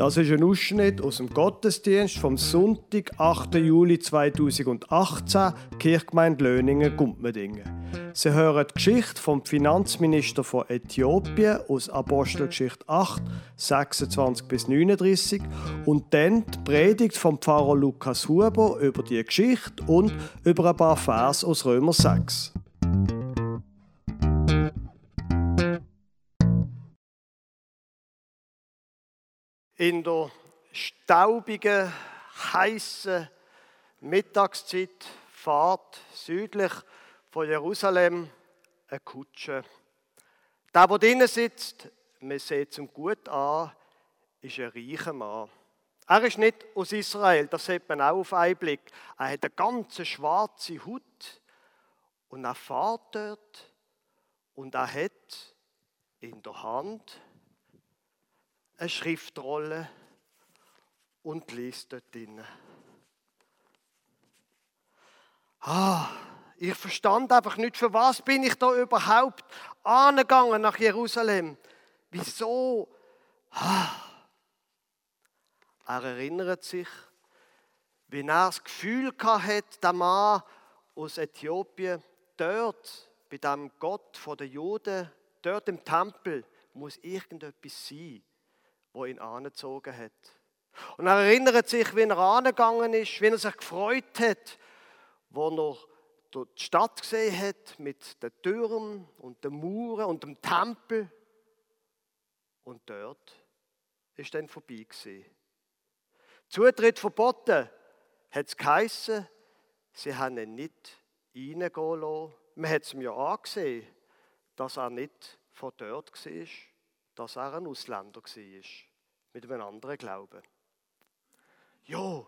Das ist ein Ausschnitt aus dem Gottesdienst vom Sonntag, 8. Juli 2018, Kirchgemeinde Löningen, Gumpmedingen. Sie hören die Geschichte vom Finanzminister von Äthiopien aus Apostelgeschichte 8, 26 bis 39 und dann die Predigt vom Pfarrer Lukas Huber über die Geschichte und über ein paar Vers aus Römer 6. in der staubigen, heißen Mittagszeit fahrt südlich von Jerusalem eine Kutsche. Der, der drinnen sitzt, man sieht es gut an, ist ein reicher Mann. Er ist nicht aus Israel, das sieht man auch auf einen Blick. Er hat eine ganze schwarze Haut und er fährt dort und er hat in der Hand eine Schriftrolle und liest dort drin. Ah, ich verstand einfach nicht, für was bin ich da überhaupt angegangen nach Jerusalem? Wieso? Ah. Er erinnert sich, wie er das Gefühl hat, der Mann aus Äthiopien, dort bei dem Gott der Juden, dort im Tempel, muss irgendetwas sein wo ihn angezogen hat. Und er erinnert sich, wie er angegangen ist, wie er sich gefreut hat, wo er die Stadt gesehen hat mit den Türmen und den Mauern und dem Tempel. Und dort ist dann vorbei gewesen. Zutritt verboten, hat es geheissen, sie haben ihn nicht reingehen lassen. Man hat es ihm ja angesehen, dass er nicht von dort war dass er ein Ausländer war, mit einem anderen Glauben. Ja,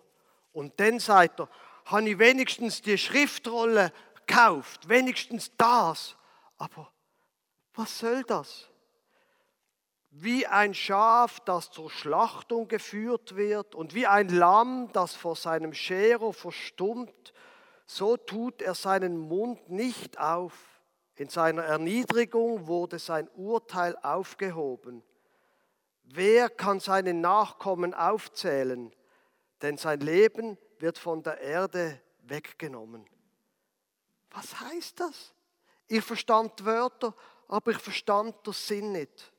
und dann sagt er, habe ich wenigstens die Schriftrolle gekauft, wenigstens das. Aber was soll das? Wie ein Schaf, das zur Schlachtung geführt wird und wie ein Lamm, das vor seinem Scherer verstummt, so tut er seinen Mund nicht auf. In seiner Erniedrigung wurde sein Urteil aufgehoben. Wer kann seine Nachkommen aufzählen? Denn sein Leben wird von der Erde weggenommen. Was heißt das? Ich verstand Wörter, aber ich verstand den Sinn nicht.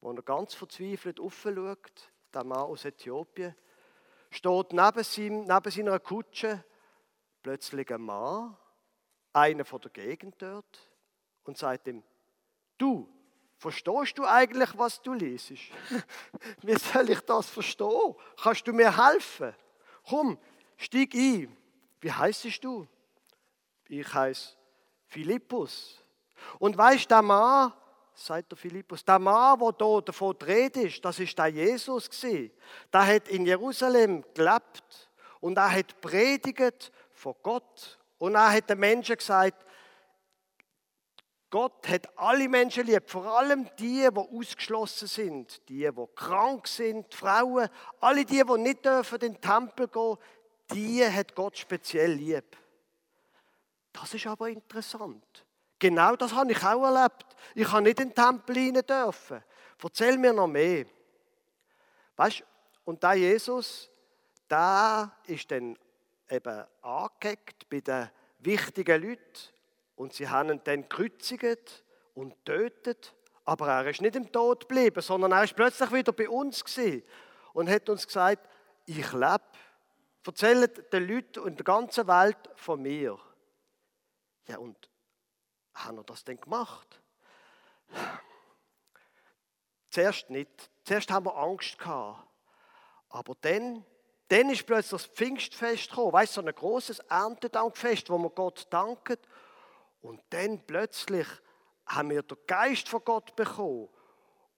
Wo er ganz verzweifelt aufschaut, der Mann aus Äthiopien, steht neben, seinem, neben seiner Kutsche plötzlich ein Mann, einer von der Gegend dort, und sagt ihm, du, verstehst du eigentlich, was du liest? Wie soll ich das verstehen? Kannst du mir helfen? Komm, steig ein. Wie heißt du? Ich heiße Philippus. Und weißt der Mann, sagt der Philippus, der Mann, der hier davon redet das ist der Jesus gewesen. Der hat in Jerusalem gelebt und er hat predigt von Gott und er hat den Menschen gesagt, Gott hat alle Menschen lieb, vor allem die, die ausgeschlossen sind, die, die krank sind, Frauen, alle die, die nicht dürfen in den Tempel gehen, die hat Gott speziell lieb. Das ist aber interessant. Genau das habe ich auch erlebt. Ich habe nicht in den Tempel rein dürfen. Erzähl mir noch mehr. Weißt und da Jesus, da ist dann eben angehackt bei den wichtigen Leuten und sie haben ihn dann gekreuzigt und tötet. Aber er ist nicht im Tod geblieben, sondern er ist plötzlich wieder bei uns gewesen und hat uns gesagt, ich lebe. Erzählt den Leuten in der ganzen Welt von mir. Ja, und haben wir das denn gemacht? Zuerst nicht. Zuerst haben wir Angst gehabt. Aber dann, dann ist plötzlich das Pfingstfest gekommen. Weißt so ein großes Erntedankfest, wo man Gott dankt. Und dann plötzlich haben wir den Geist von Gott bekommen.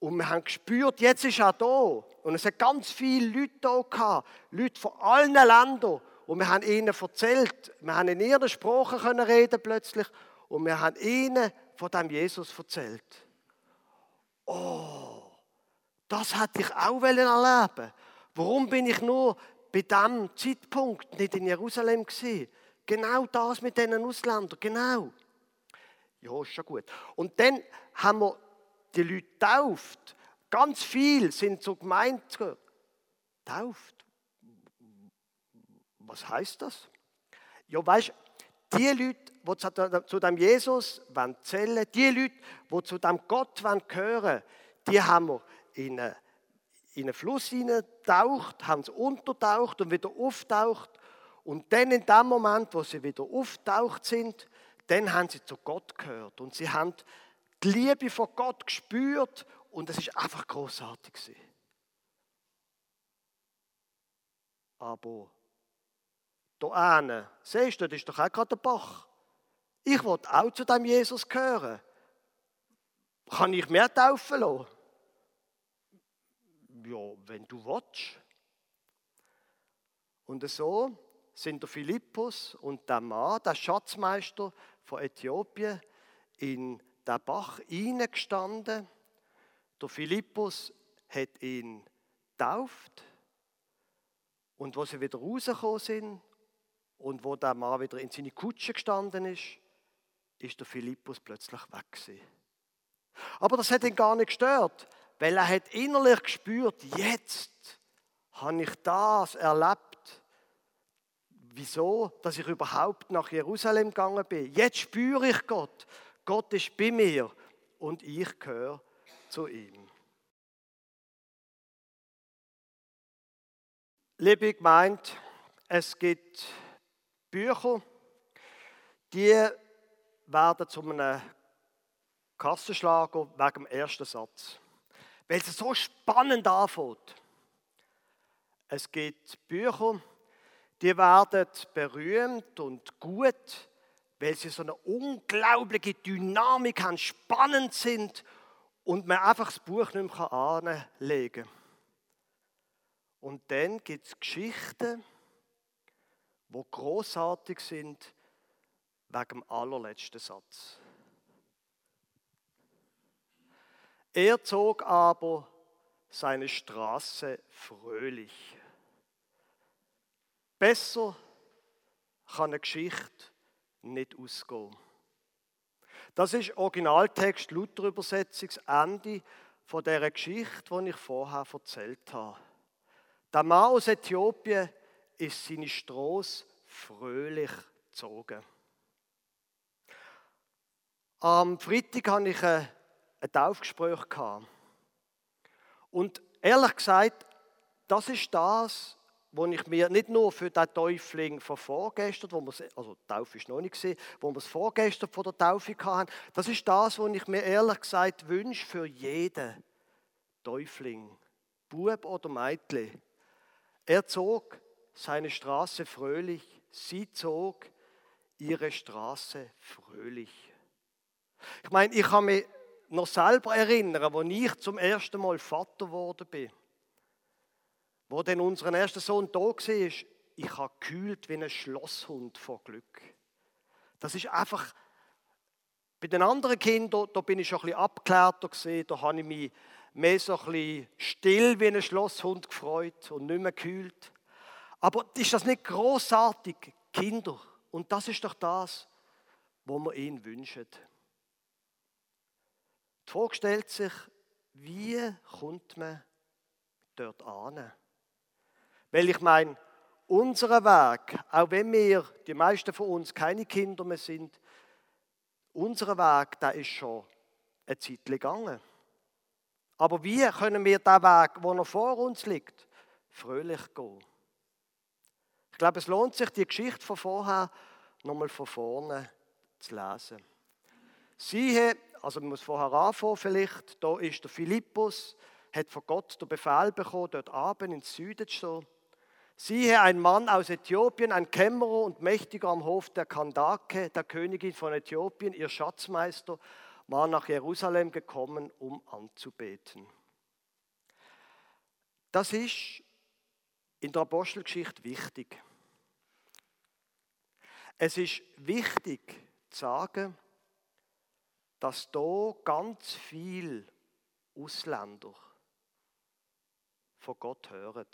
Und wir haben gespürt, jetzt ist er da. Und es hat ganz viele Leute da gehabt. Leute von allen Ländern. Und wir haben ihnen erzählt, wir haben in ihren Sprachen können reden plötzlich. Und wir haben ihnen von dem Jesus erzählt. Oh, das hätte ich auch erleben Warum bin ich nur bei diesem Zeitpunkt nicht in Jerusalem gewesen? Genau das mit diesen Ausländern, genau. Ja, ist schon gut. Und dann haben wir die Leute getauft. Ganz viel sind zur Gemeinde tauft. Was heißt das? Ja, weißt die Leute, die zu dem Jesus zählen die Leute, die zu dem Gott wollen, die haben wir in einen, in einen Fluss hineingetaucht, haben sie untertaucht und wieder auftaucht. Und dann in dem Moment, wo sie wieder auftaucht sind, dann haben sie zu Gott gehört. Und sie haben die Liebe von Gott gespürt und es ist einfach großartig. Aber da hinten, siehst du, das ist doch auch gerade der Bach. Ich wollte auch zu dem Jesus gehören. Kann ich mehr taufen lassen? Ja, wenn du willst. Und so sind der Philippus und der Mann, der Schatzmeister von Äthiopien, in den Bach hineingestanden. Der Philippus hat ihn getauft. Und wo sie wieder rausgekommen sind und wo der Mann wieder in seine Kutsche gestanden ist, ist der Philippus plötzlich weg gewesen. Aber das hat ihn gar nicht gestört, weil er hat innerlich gespürt, jetzt habe ich das erlebt. Wieso? Dass ich überhaupt nach Jerusalem gegangen bin. Jetzt spüre ich Gott. Gott ist bei mir und ich gehöre zu ihm. Liebe Gemeinde, es gibt Bücher, die werden zu einem Kassenschlager wegen dem ersten Satz. Weil es so spannend anfängt. Es gibt Bücher, die werden berühmt und gut, weil sie so eine unglaubliche Dynamik haben, spannend sind und man einfach das Buch nicht mehr anlegen kann. Und dann gibt es Geschichten, wo großartig sind wegen dem allerletzten Satz. Er zog aber seine Straße fröhlich. Besser kann eine Geschichte nicht ausgehen. Das ist Originaltext Luther-Übersetzung, Ende von der Geschichte, die ich vorher erzählt habe. Der Mann aus Äthiopien ist seine Straße fröhlich gezogen. Am Freitag hatte ich ein, Taufgespräch. Und ehrlich gesagt, das ist das, was ich mir nicht nur für den Täufling von vorgestern, wo wir, also die Taufe ist noch nicht gesehen, wo wir es vorgestern von der Taufe hatten, das ist das, was ich mir ehrlich gesagt wünsche für jeden Täufling, Bub oder Mädchen. Er zog seine Straße fröhlich, sie zog ihre Straße fröhlich. Ich meine, ich kann mich noch selber erinnern, als ich zum ersten Mal Vater geworden bin. Wo dann unser erster Sohn da war, ich habe gekühlt wie ein Schlosshund vor Glück. Das ist einfach, bei den anderen Kindern, da bin ich schon ein bisschen abgeklärter gesehen, da habe ich mich mehr so ein bisschen still wie ein Schlosshund gefreut und nicht mehr gekühlt. Aber ist das nicht großartig, Kinder? Und das ist doch das, wo wir ihnen wünschen. Die Frage stellt sich, wie kommt man dort an? Weil ich meine, unser Weg, auch wenn wir, die meisten von uns, keine Kinder mehr sind, unser Weg, der ist schon eine Zeit gegangen. Aber wie können wir den Weg, der noch vor uns liegt, fröhlich gehen? Ich glaube, es lohnt sich, die Geschichte von vorher nochmal von vorne zu lesen. Siehe, also man muss vorher anfangen vielleicht, da ist der Philippus, hat von Gott den Befehl bekommen, dort abend ins Süden zu. Siehe, ein Mann aus Äthiopien, ein Kämmerer und Mächtiger am Hof der Kandake, der Königin von Äthiopien, ihr Schatzmeister, war nach Jerusalem gekommen, um anzubeten. Das ist in der Apostelgeschichte wichtig. Es ist wichtig zu sagen, dass da ganz viel Ausländer von Gott hören.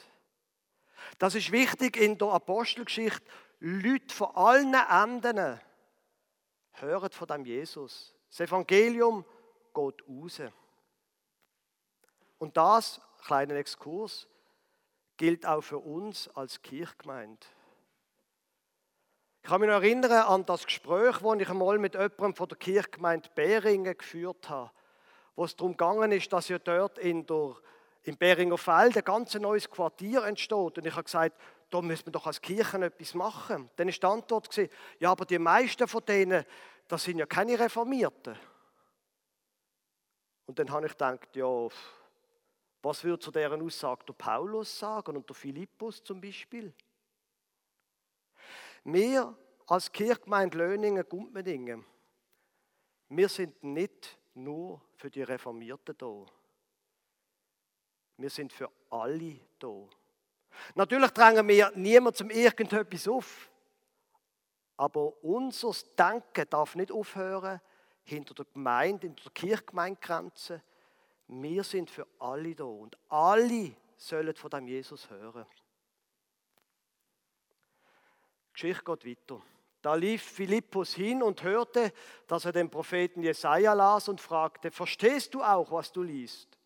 Das ist wichtig in der Apostelgeschichte. Leute von allen Enden hören von dem Jesus. Das Evangelium geht raus. Und das, kleinen Exkurs, gilt auch für uns als Kirchgemeinde. Ich kann mich noch erinnern an das Gespräch, das ich einmal mit jemandem von der Kirchgemeinde Beringen geführt habe, wo es darum gegangen ist, dass ja dort in der, im Beringer Feld ein ganz neues Quartier entsteht. Und ich habe gesagt, da müssen wir doch als Kirchen etwas machen. Dann ist die Antwort ja, aber die meisten von denen, das sind ja keine Reformierten. Und dann habe ich gedacht, ja, was würde zu deren Aussage der Paulus sagen und der Philippus zum Beispiel? Wir als Kirchgemeinde Löningen, Gumpmedingen, wir sind nicht nur für die Reformierten da. Wir sind für alle da. Natürlich drängen wir niemand zum irgendetwas auf. Aber unser Denken darf nicht aufhören hinter der Gemeinde, hinter der Kirchgemeindegrenze. Wir sind für alle da und alle sollen von dem Jesus hören. Die Geschichte geht weiter. Da lief Philippus hin und hörte, dass er den Propheten Jesaja las und fragte: Verstehst du auch, was du liest?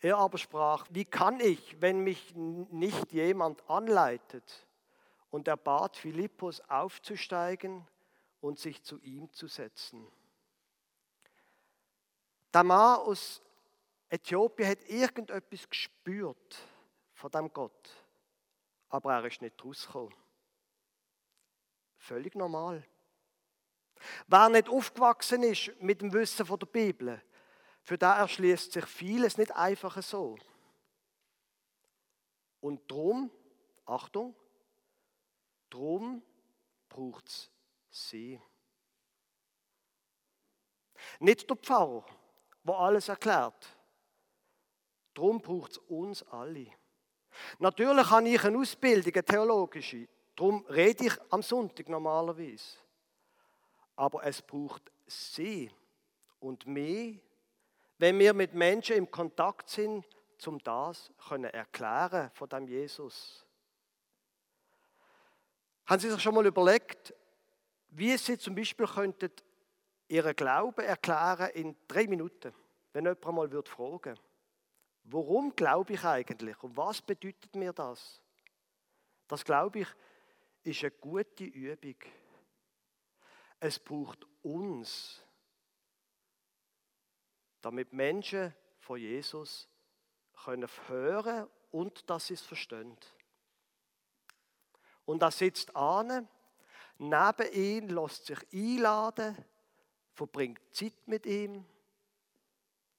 Er aber sprach: Wie kann ich, wenn mich nicht jemand anleitet? Und er bat Philippus aufzusteigen und sich zu ihm zu setzen. Der Mann aus Äthiopien hat irgendetwas gespürt von dem Gott, aber er ist nicht rausgekommen. Völlig normal. Wer nicht aufgewachsen ist mit dem Wissen von der Bibel, für da erschließt sich vieles nicht einfach so. Und drum, Achtung, drum braucht es sie. Nicht der Pfarrer, der alles erklärt. Drum braucht es uns alle. Natürlich habe ich eine Ausbildung, eine theologische. Darum rede ich am Sonntag normalerweise. Aber es braucht sie und mich, wenn wir mit Menschen im Kontakt sind, zum das können erklären von dem Jesus. Haben Sie sich schon mal überlegt, wie Sie zum Beispiel könnten Ihren Glauben erklären in drei Minuten, wenn jemand mal würde fragen, warum glaube ich eigentlich und was bedeutet mir das? Das glaube ich ist eine gute Übung. Es braucht uns, damit Menschen von Jesus können hören und dass sie es verstehen. Und er sitzt an, neben ihm, lässt sich einladen, verbringt Zeit mit ihm.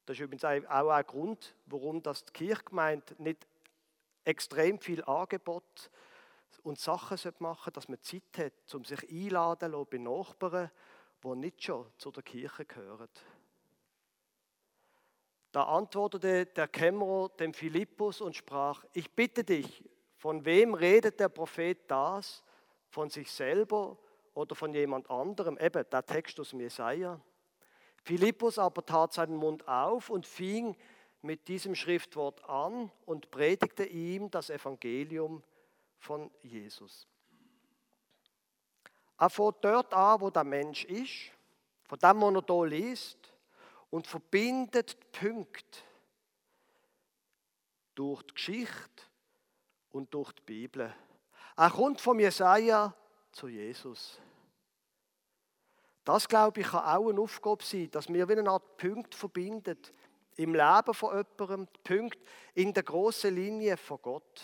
Das ist übrigens auch ein Grund, warum das die Kirchgemeinde nicht extrem viel Angebot und Sachen machen sollte, dass man Zeit hat, um sich einladen zu bei Nachbarn, die nicht schon zu der Kirche gehören. Da antwortete der Kämmerer dem Philippus und sprach, ich bitte dich, von wem redet der Prophet das? Von sich selber oder von jemand anderem? Eben, der Text aus Jesaja. Philippus aber tat seinen Mund auf und fing mit diesem Schriftwort an und predigte ihm das Evangelium von Jesus. Er fängt dort an, wo der Mensch ist, von dem, was er hier liest, und verbindet die Punkte durch die Geschichte und durch die Bibel. Er kommt von Jesaja zu Jesus. Das, glaube ich, kann auch eine Aufgabe sein, dass wir wie eine Art Punkt verbinden im Leben von jemandem, Punkt in der großen Linie von Gott.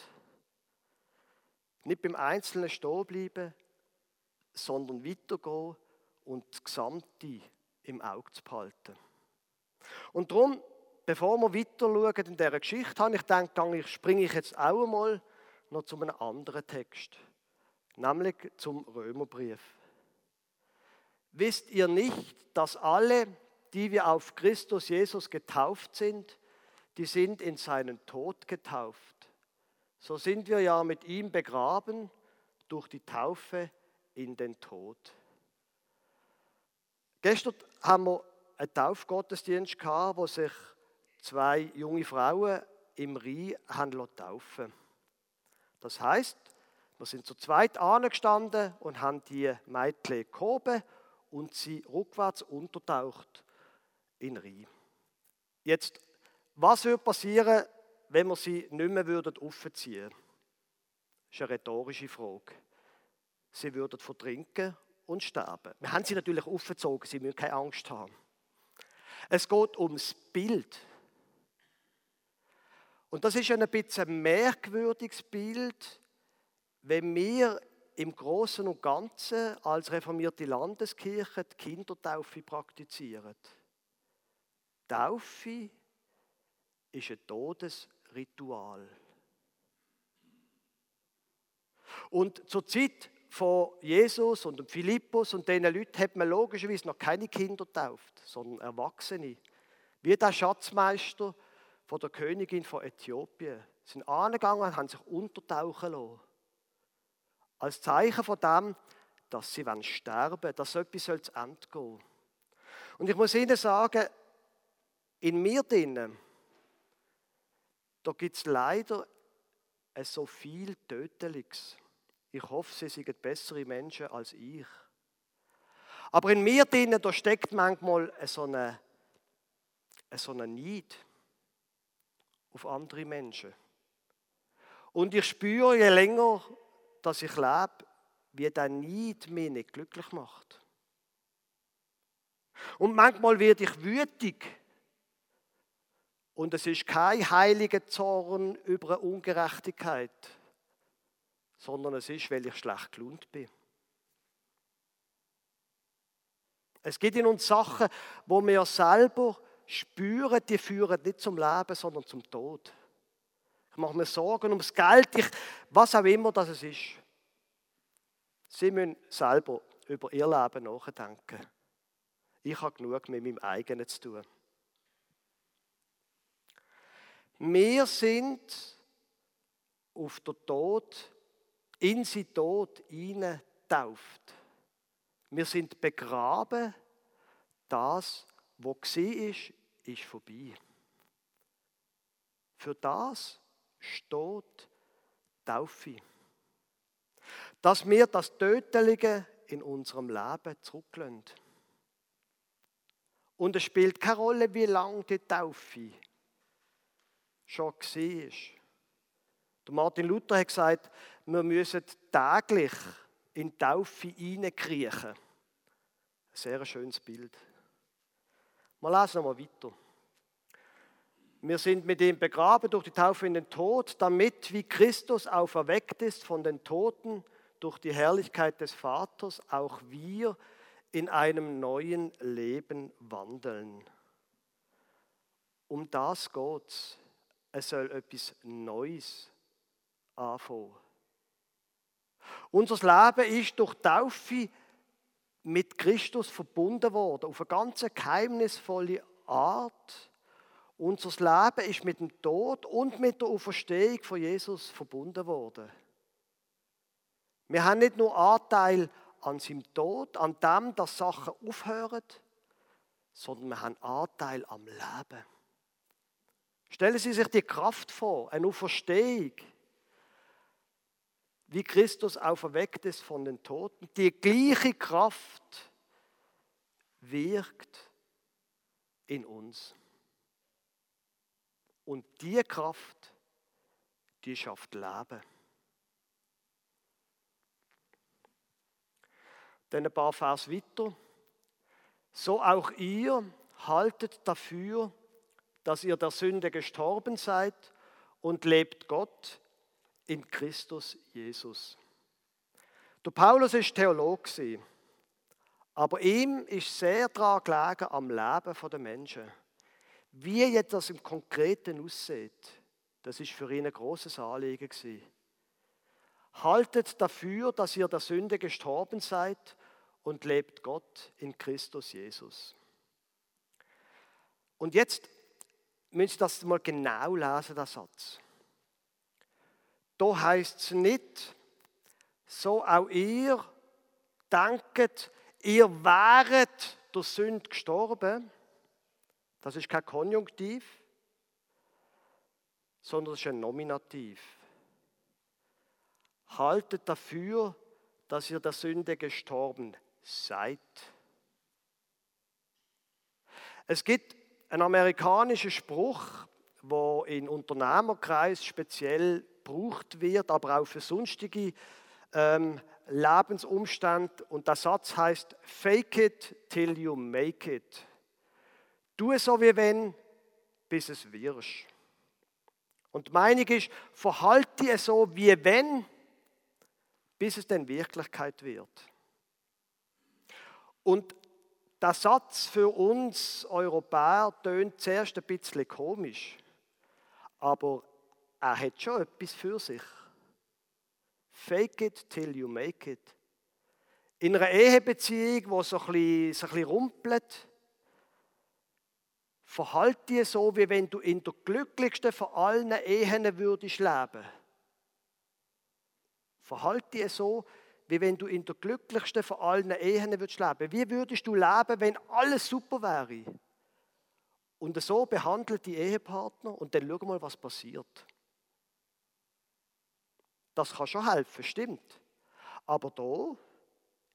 Nicht beim Einzelnen stehen bleiben, sondern weitergehen und das Gesamte im Auge zu behalten. Und darum, bevor wir weiter schauen in dieser Geschichte, habe ich gedacht, springe ich jetzt auch einmal noch zu einem anderen Text, nämlich zum Römerbrief. Wisst ihr nicht, dass alle, die wir auf Christus Jesus getauft sind, die sind in seinen Tod getauft? So sind wir ja mit ihm begraben durch die Taufe in den Tod. Gestern haben wir einen Taufgottesdienst gehabt, wo sich zwei junge Frauen im Rhein haben taufen Das heißt, wir sind zu zweit angestanden und haben die Mädchen gehoben und sie rückwärts untertaucht in Rhein. Jetzt Was würde passieren, wenn wir sie nicht mehr aufziehen würden? Das ist eine rhetorische Frage. Sie würden vertrinken und sterben. Wir haben sie natürlich aufgezogen, sie müssen keine Angst haben. Es geht ums Bild. Und das ist ein bisschen ein merkwürdiges Bild, wenn wir im Großen und Ganzen als reformierte Landeskirche die Kindertaufe praktizieren. Taufe ist ein Todesritual. Und zur Zeit von Jesus und Philippus und diesen Leuten hat man logischerweise noch keine Kinder getauft, sondern Erwachsene. Wie der Schatzmeister von der Königin von Äthiopien. Sie sind angegangen und haben sich untertauchen lassen. Als Zeichen von dem, dass sie sterben wollen, dass etwas zu Ende gehen Und ich muss Ihnen sagen, in mir drinnen, da gibt es leider so viel Töteliges. Ich hoffe, Sie sind bessere Menschen als ich. Aber in mir drinnen, da steckt manchmal so eine, so eine Neid auf andere Menschen. Und ich spüre, je länger, dass ich lebe, wie der Neid mich nicht glücklich macht. Und manchmal werde ich wütig. Und es ist kein heiliger Zorn über eine Ungerechtigkeit sondern es ist, weil ich schlecht gelohnt bin. Es gibt in uns Sachen, wo wir selber spüren, die führen nicht zum Leben, sondern zum Tod. Ich mache mir Sorgen ums Geld, ich, was auch immer das ist. Sie müssen selber über ihr Leben nachdenken. Ich habe genug mit meinem eigenen zu tun. Wir sind auf den Tod in sie Tod tauft. Wir sind begraben, das, wo ist, ist vorbei. Für das steht Taufe. Dass wir das Tötelige in unserem Leben zurücklassen. Und es spielt keine Rolle, wie lange die Taufe schon war. Martin Luther hat gesagt, wir müssen täglich in die Taufe hineinkriechen. Ein sehr schönes Bild. Wir lesen nochmal weiter. Wir sind mit ihm begraben durch die Taufe in den Tod, damit, wie Christus auferweckt ist von den Toten durch die Herrlichkeit des Vaters, auch wir in einem neuen Leben wandeln. Um das geht es. soll etwas Neues anfangen. Unser Leben ist durch Taufe mit Christus verbunden worden, auf eine ganz geheimnisvolle Art. Unser Leben ist mit dem Tod und mit der Auferstehung von Jesus verbunden worden. Wir haben nicht nur Anteil an seinem Tod, an dem, dass Sachen aufhören, sondern wir haben Anteil am Leben. Stellen Sie sich die Kraft vor, eine Auferstehung wie Christus auferweckt ist von den Toten. Die gleiche Kraft wirkt in uns. Und die Kraft, die schafft Leben. Dann ein paar Vers weiter. So auch ihr haltet dafür, dass ihr der Sünde gestorben seid und lebt Gott in Christus Jesus. Der Paulus ist Theologe, aber ihm ist sehr daran gelegen am Leben der Menschen. Wie jetzt das im Konkreten aussieht, das ist für ihn ein großes Anliegen gewesen. Haltet dafür, dass ihr der Sünde gestorben seid und lebt Gott in Christus Jesus. Und jetzt müsst das mal genau lesen, der Satz. Da heißt es nicht, so auch ihr denket, ihr wäret durch Sünde gestorben. Das ist kein Konjunktiv, sondern das ist ein Nominativ. Haltet dafür, dass ihr der Sünde gestorben seid. Es gibt einen amerikanischen Spruch, wo in Unternehmerkreis speziell gebraucht wird, aber auch für sonstige ähm, Lebensumstände. Und der Satz heißt: Fake it till you make it. Tu so wie wenn, bis es wirst. Und die ist, verhalte es so wie wenn, bis es denn Wirklichkeit wird. Und der Satz für uns Europäer tönt zuerst ein bisschen komisch, aber er hat schon etwas für sich. Fake it till you make it. In einer Ehebeziehung, wo so ein bisschen, so ein bisschen rumpelt, verhalte dich so, wie wenn du in der glücklichsten von allen Ehen würdest leben. Verhalte dich so, wie wenn du in der glücklichsten von allen Ehen würdest leben. Wie würdest du leben, wenn alles super wäre? Und so behandelt die Ehepartner und dann schau mal, was passiert. Das kann schon helfen, stimmt. Aber da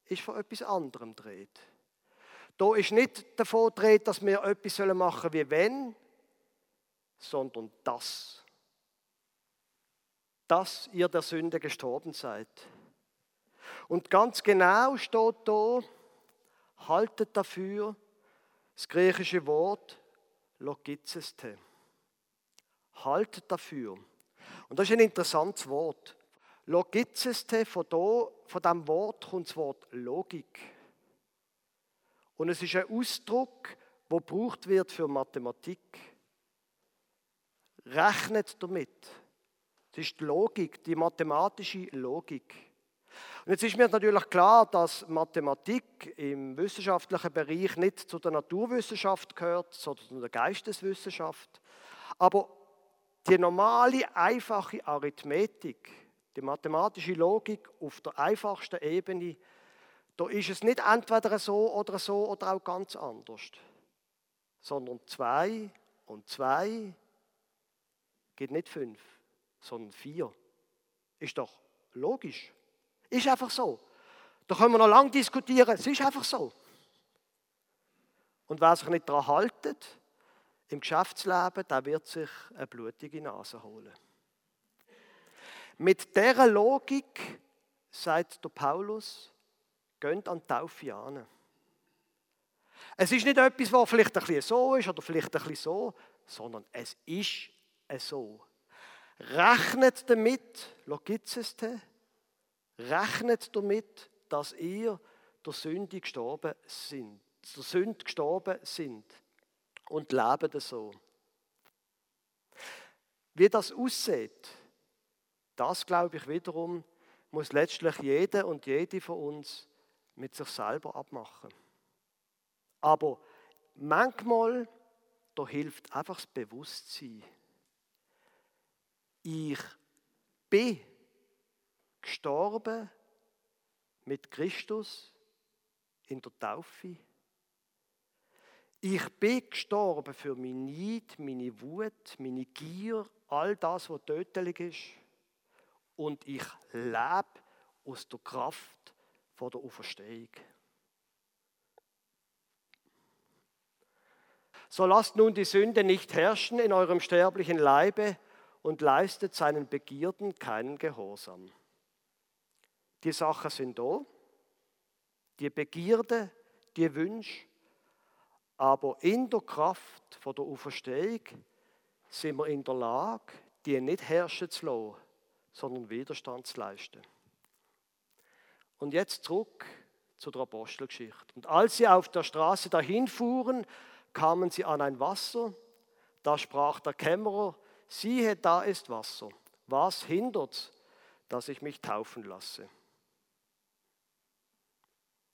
ist von etwas anderem dreht. Da ist nicht davon dreht, dass wir etwas machen sollen wie wenn, sondern das. Dass ihr der Sünde gestorben seid. Und ganz genau steht da, haltet dafür das griechische Wort logizeste. Haltet dafür. Und das ist ein interessantes Wort. Logizeste, von, da, von diesem Wort kommt das Wort Logik. Und es ist ein Ausdruck, der gebraucht wird für Mathematik. Rechnet damit. Das ist die Logik, die mathematische Logik. Und jetzt ist mir natürlich klar, dass Mathematik im wissenschaftlichen Bereich nicht zu der Naturwissenschaft gehört, sondern zu der Geisteswissenschaft. Aber die normale, einfache Arithmetik, die mathematische Logik auf der einfachsten Ebene, da ist es nicht entweder so oder so oder auch ganz anders, sondern zwei und zwei geht nicht fünf, sondern vier. Ist doch logisch. Ist einfach so. Da können wir noch lange diskutieren, es ist einfach so. Und wer sich nicht daran haltet, im Geschäftsleben, der wird sich eine blutige Nase holen. Mit dieser Logik, sagt der Paulus, geht an die Taufe an. Es ist nicht etwas, was vielleicht ein bisschen so ist oder vielleicht ein bisschen so, sondern es ist so. Rechnet damit, logizeste, rechnet damit, dass ihr der Sünde gestorben sind, der Sünde gestorben sind und leben so. Wie das aussieht, das glaube ich wiederum, muss letztlich jeder und jede von uns mit sich selber abmachen. Aber manchmal, da hilft einfach das Bewusstsein. Ich bin gestorben mit Christus in der Taufe. Ich bin gestorben für mein Neid, meine Wut, meine Gier, all das, was tödlich ist und ich lebe aus der Kraft von der Auferstehung. So lasst nun die Sünde nicht herrschen in eurem sterblichen Leibe und leistet seinen Begierden keinen Gehorsam. Die Sachen sind da, die Begierde, die Wünsche, aber in der Kraft von der Auferstehung sind wir in der Lage, die nicht herrschen zu lassen, sondern Widerstand zu leisten. Und jetzt zurück zu der Apostelgeschichte. Und als sie auf der Straße dahin fuhren, kamen sie an ein Wasser. Da sprach der Kämmerer, siehe, da ist Wasser. Was hindert, dass ich mich taufen lasse?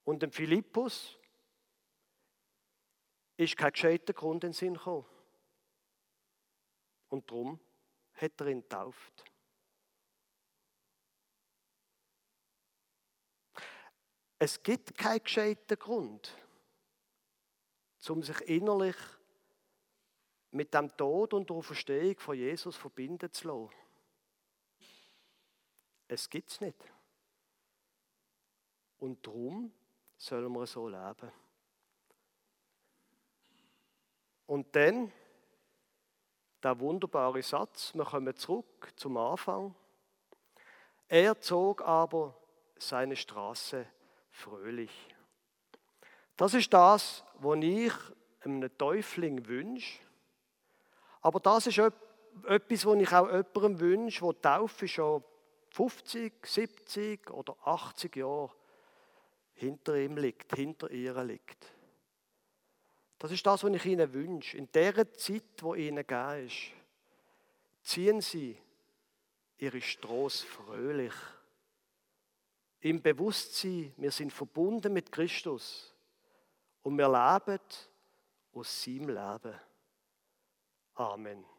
Und dem Philippus ist kein gescheiter Grund in den Sinn gekommen. Und darum hat er ihn tauft. Es gibt keinen gescheiten Grund, um sich innerlich mit dem Tod und der Verstehung von Jesus verbinden zu lassen. Es gibt es nicht. Und darum sollen wir so leben. Und dann, der wunderbare Satz, wir kommen zurück zum Anfang. Er zog aber seine Straße fröhlich. Das ist das, was ich einem Täufling wünsche. Aber das ist etwas, was ich auch jemandem wünsche, der Taufe schon 50, 70 oder 80 Jahre hinter ihm liegt, hinter ihr liegt. Das ist das, was ich Ihnen wünsche. In der Zeit, wo Ihnen gegeben ist, ziehen Sie Ihre Straße fröhlich. Im Bewusstsein, wir sind verbunden mit Christus und wir leben aus seinem Leben. Amen.